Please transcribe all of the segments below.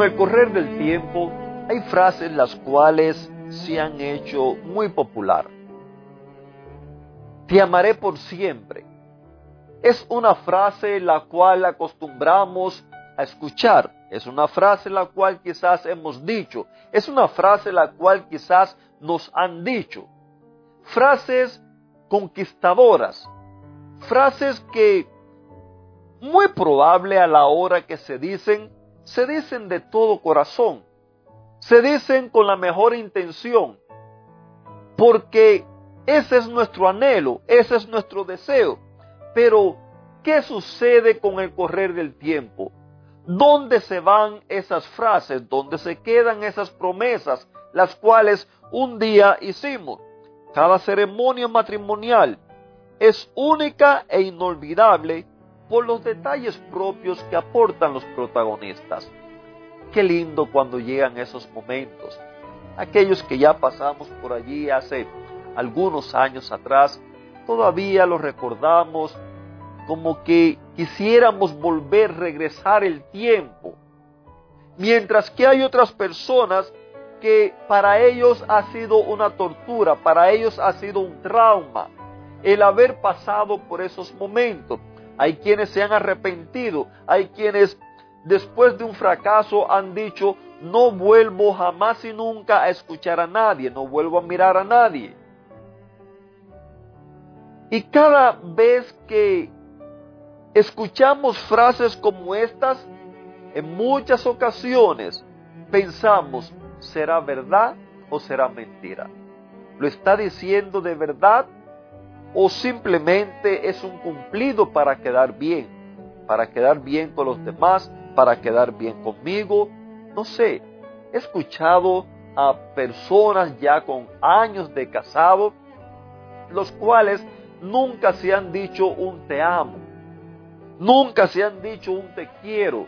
Con el correr del tiempo, hay frases las cuales se han hecho muy popular. Te amaré por siempre. Es una frase la cual acostumbramos a escuchar. Es una frase la cual quizás hemos dicho. Es una frase la cual quizás nos han dicho. Frases conquistadoras. Frases que muy probable a la hora que se dicen se dicen de todo corazón, se dicen con la mejor intención, porque ese es nuestro anhelo, ese es nuestro deseo. Pero, ¿qué sucede con el correr del tiempo? ¿Dónde se van esas frases? ¿Dónde se quedan esas promesas, las cuales un día hicimos? Cada ceremonia matrimonial es única e inolvidable por los detalles propios que aportan los protagonistas. Qué lindo cuando llegan esos momentos. Aquellos que ya pasamos por allí hace algunos años atrás, todavía los recordamos como que quisiéramos volver, regresar el tiempo. Mientras que hay otras personas que para ellos ha sido una tortura, para ellos ha sido un trauma el haber pasado por esos momentos hay quienes se han arrepentido, hay quienes después de un fracaso han dicho, no vuelvo jamás y nunca a escuchar a nadie, no vuelvo a mirar a nadie. Y cada vez que escuchamos frases como estas, en muchas ocasiones pensamos, ¿será verdad o será mentira? ¿Lo está diciendo de verdad o simplemente es un cumplido para quedar bien, para quedar bien con los demás, para quedar bien conmigo. No sé, he escuchado a personas ya con años de casado, los cuales nunca se han dicho un te amo, nunca se han dicho un te quiero.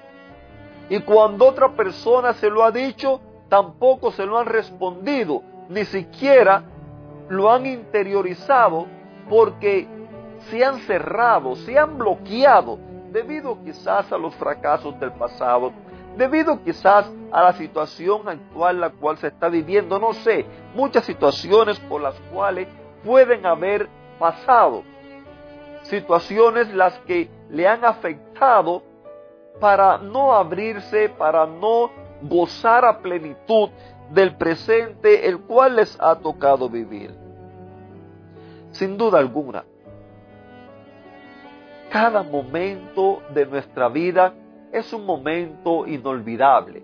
Y cuando otra persona se lo ha dicho, tampoco se lo han respondido, ni siquiera lo han interiorizado porque se han cerrado, se han bloqueado debido quizás a los fracasos del pasado, debido quizás a la situación actual la cual se está viviendo, no sé, muchas situaciones por las cuales pueden haber pasado, situaciones las que le han afectado para no abrirse, para no gozar a plenitud del presente el cual les ha tocado vivir sin duda alguna. Cada momento de nuestra vida es un momento inolvidable.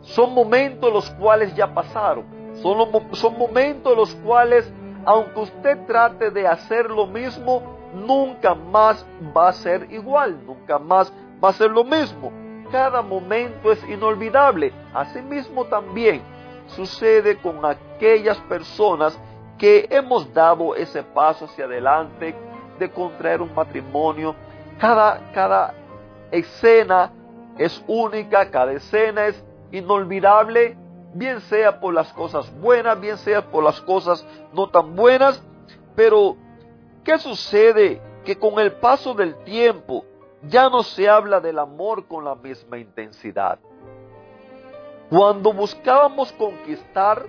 Son momentos los cuales ya pasaron. Son, momentos los cuales, aunque usted trate de hacer lo mismo, nunca más va a ser igual, nunca más va a ser lo mismo. Cada momento es inolvidable. Asimismo también sucede con aquellas personas que hemos dado ese paso hacia adelante de contraer un matrimonio. Cada, cada escena es única, cada escena es inolvidable, bien sea por las cosas buenas, bien sea por las cosas no tan buenas, pero ¿qué sucede? Que con el paso del tiempo ya no se habla del amor con la misma intensidad. Cuando buscábamos conquistar,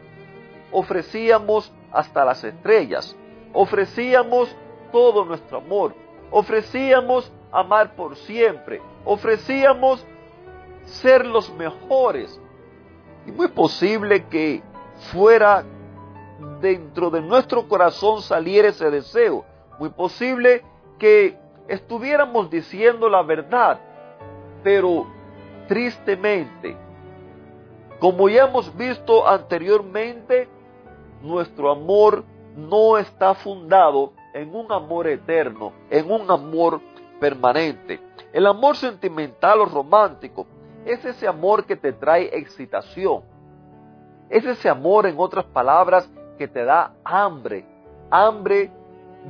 ofrecíamos hasta las estrellas. Ofrecíamos todo nuestro amor. Ofrecíamos amar por siempre. Ofrecíamos ser los mejores. Y muy posible que fuera dentro de nuestro corazón saliera ese deseo. Muy posible que estuviéramos diciendo la verdad. Pero tristemente, como ya hemos visto anteriormente, nuestro amor no está fundado en un amor eterno, en un amor permanente. El amor sentimental o romántico es ese amor que te trae excitación. Es ese amor, en otras palabras, que te da hambre, hambre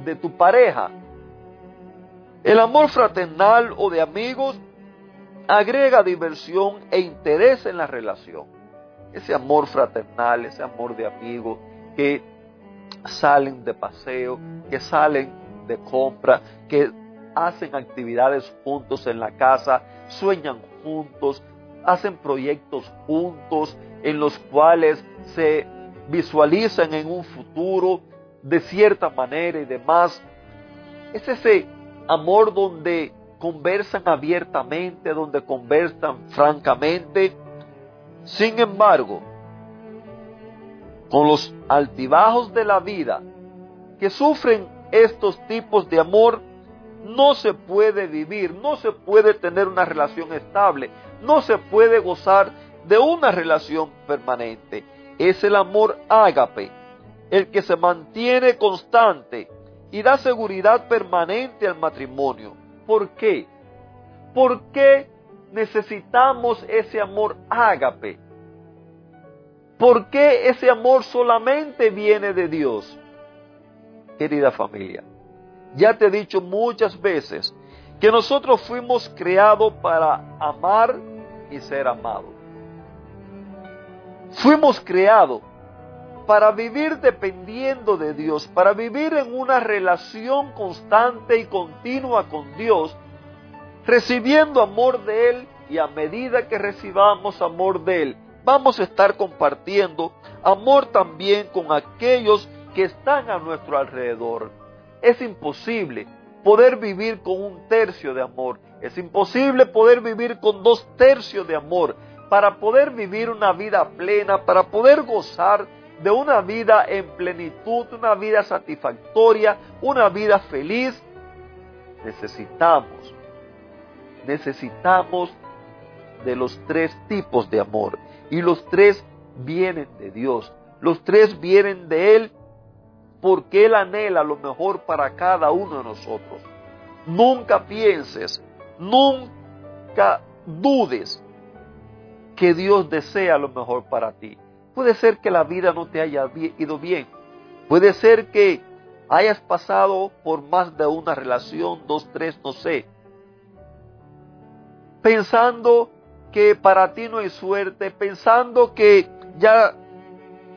de tu pareja. El amor fraternal o de amigos agrega diversión e interés en la relación. Ese amor fraternal, ese amor de amigos que salen de paseo, que salen de compra, que hacen actividades juntos en la casa, sueñan juntos, hacen proyectos juntos en los cuales se visualizan en un futuro de cierta manera y demás. Es ese amor donde conversan abiertamente, donde conversan francamente. Sin embargo, con los altibajos de la vida que sufren estos tipos de amor, no se puede vivir, no se puede tener una relación estable, no se puede gozar de una relación permanente. Es el amor ágape, el que se mantiene constante y da seguridad permanente al matrimonio. ¿Por qué? ¿Por qué necesitamos ese amor ágape? ¿Por qué ese amor solamente viene de Dios? Querida familia, ya te he dicho muchas veces que nosotros fuimos creados para amar y ser amados. Fuimos creados para vivir dependiendo de Dios, para vivir en una relación constante y continua con Dios, recibiendo amor de Él y a medida que recibamos amor de Él, vamos a estar compartiendo amor también con aquellos que están a nuestro alrededor. Es imposible poder vivir con un tercio de amor. Es imposible poder vivir con dos tercios de amor. Para poder vivir una vida plena, para poder gozar de una vida en plenitud, una vida satisfactoria, una vida feliz, necesitamos, necesitamos de los tres tipos de amor. Y los tres vienen de Dios. Los tres vienen de Él porque Él anhela lo mejor para cada uno de nosotros. Nunca pienses, nunca dudes que Dios desea lo mejor para ti. Puede ser que la vida no te haya ido bien. Puede ser que hayas pasado por más de una relación, dos, tres, no sé. Pensando que para ti no hay suerte, pensando que ya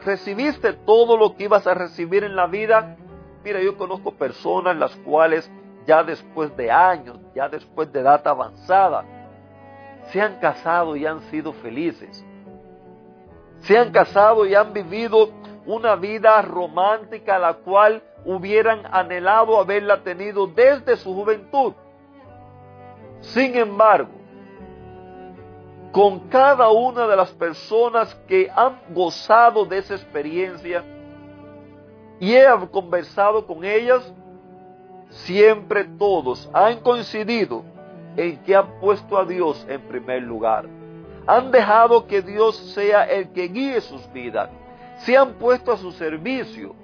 recibiste todo lo que ibas a recibir en la vida. Mira, yo conozco personas las cuales ya después de años, ya después de edad avanzada, se han casado y han sido felices se han casado y han vivido una vida romántica la cual hubieran anhelado haberla tenido desde su juventud. Sin embargo, con cada una de las personas que han gozado de esa experiencia y he conversado con ellas, siempre todos han coincidido en que han puesto a Dios en primer lugar han dejado que Dios sea el que guíe sus vidas. Se han puesto a su servicio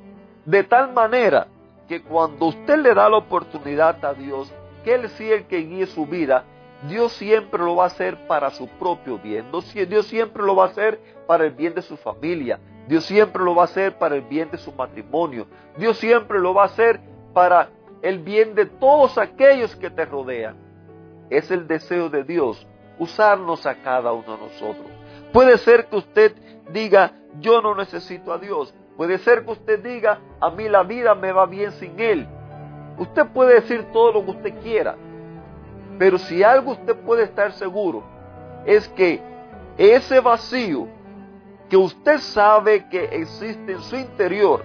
de tal manera que cuando usted le da la oportunidad a Dios, que Él sea el que guíe su vida, Dios siempre lo va a hacer para su propio bien. Dios siempre lo va a hacer para el bien de su familia. Dios siempre lo va a hacer para el bien de su matrimonio. Dios siempre lo va a hacer para el bien de todos aquellos que te rodean. Es el deseo de Dios usarnos a cada uno de nosotros. Puede ser que usted diga, yo no necesito a Dios. Puede ser que usted diga, a mí la vida me va bien sin Él. Usted puede decir todo lo que usted quiera. Pero si algo usted puede estar seguro, es que ese vacío que usted sabe que existe en su interior,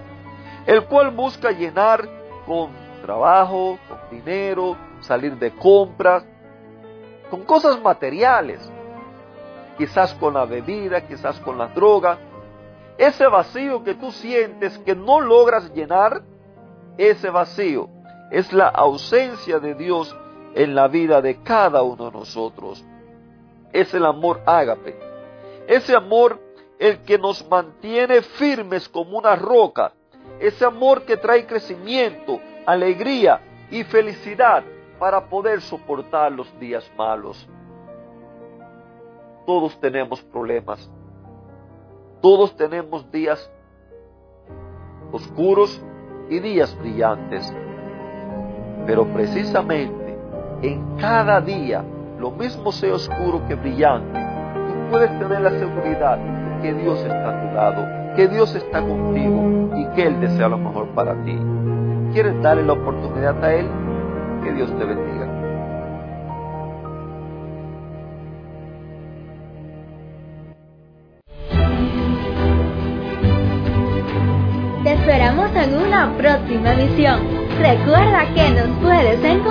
el cual busca llenar con trabajo, con dinero, salir de compras, con cosas materiales, quizás con la bebida, quizás con la droga. Ese vacío que tú sientes que no logras llenar, ese vacío es la ausencia de Dios en la vida de cada uno de nosotros. Es el amor ágape. Ese amor el que nos mantiene firmes como una roca. Ese amor que trae crecimiento, alegría y felicidad para poder soportar los días malos. Todos tenemos problemas. Todos tenemos días oscuros y días brillantes. Pero precisamente en cada día, lo mismo sea oscuro que brillante, tú puedes tener la seguridad que Dios está a tu lado, que Dios está contigo y que Él desea lo mejor para ti. ¿Quieres darle la oportunidad a Él? Que Dios te bendiga. Te esperamos en una próxima emisión. Recuerda que nos puedes encontrar en